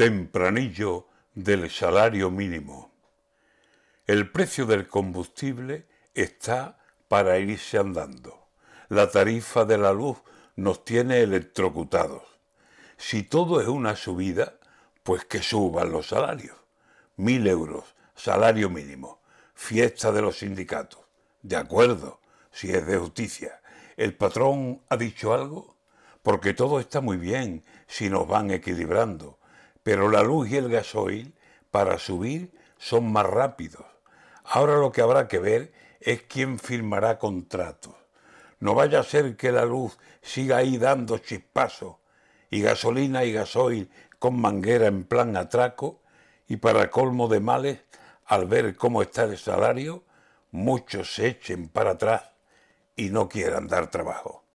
Tempranillo del salario mínimo. El precio del combustible está para irse andando. La tarifa de la luz nos tiene electrocutados. Si todo es una subida, pues que suban los salarios. Mil euros, salario mínimo, fiesta de los sindicatos. De acuerdo, si es de justicia. ¿El patrón ha dicho algo? Porque todo está muy bien si nos van equilibrando pero la luz y el gasoil para subir son más rápidos. Ahora lo que habrá que ver es quién firmará contratos. No vaya a ser que la luz siga ahí dando chispazos y gasolina y gasoil con manguera en plan atraco y para colmo de males, al ver cómo está el salario, muchos se echen para atrás y no quieran dar trabajo.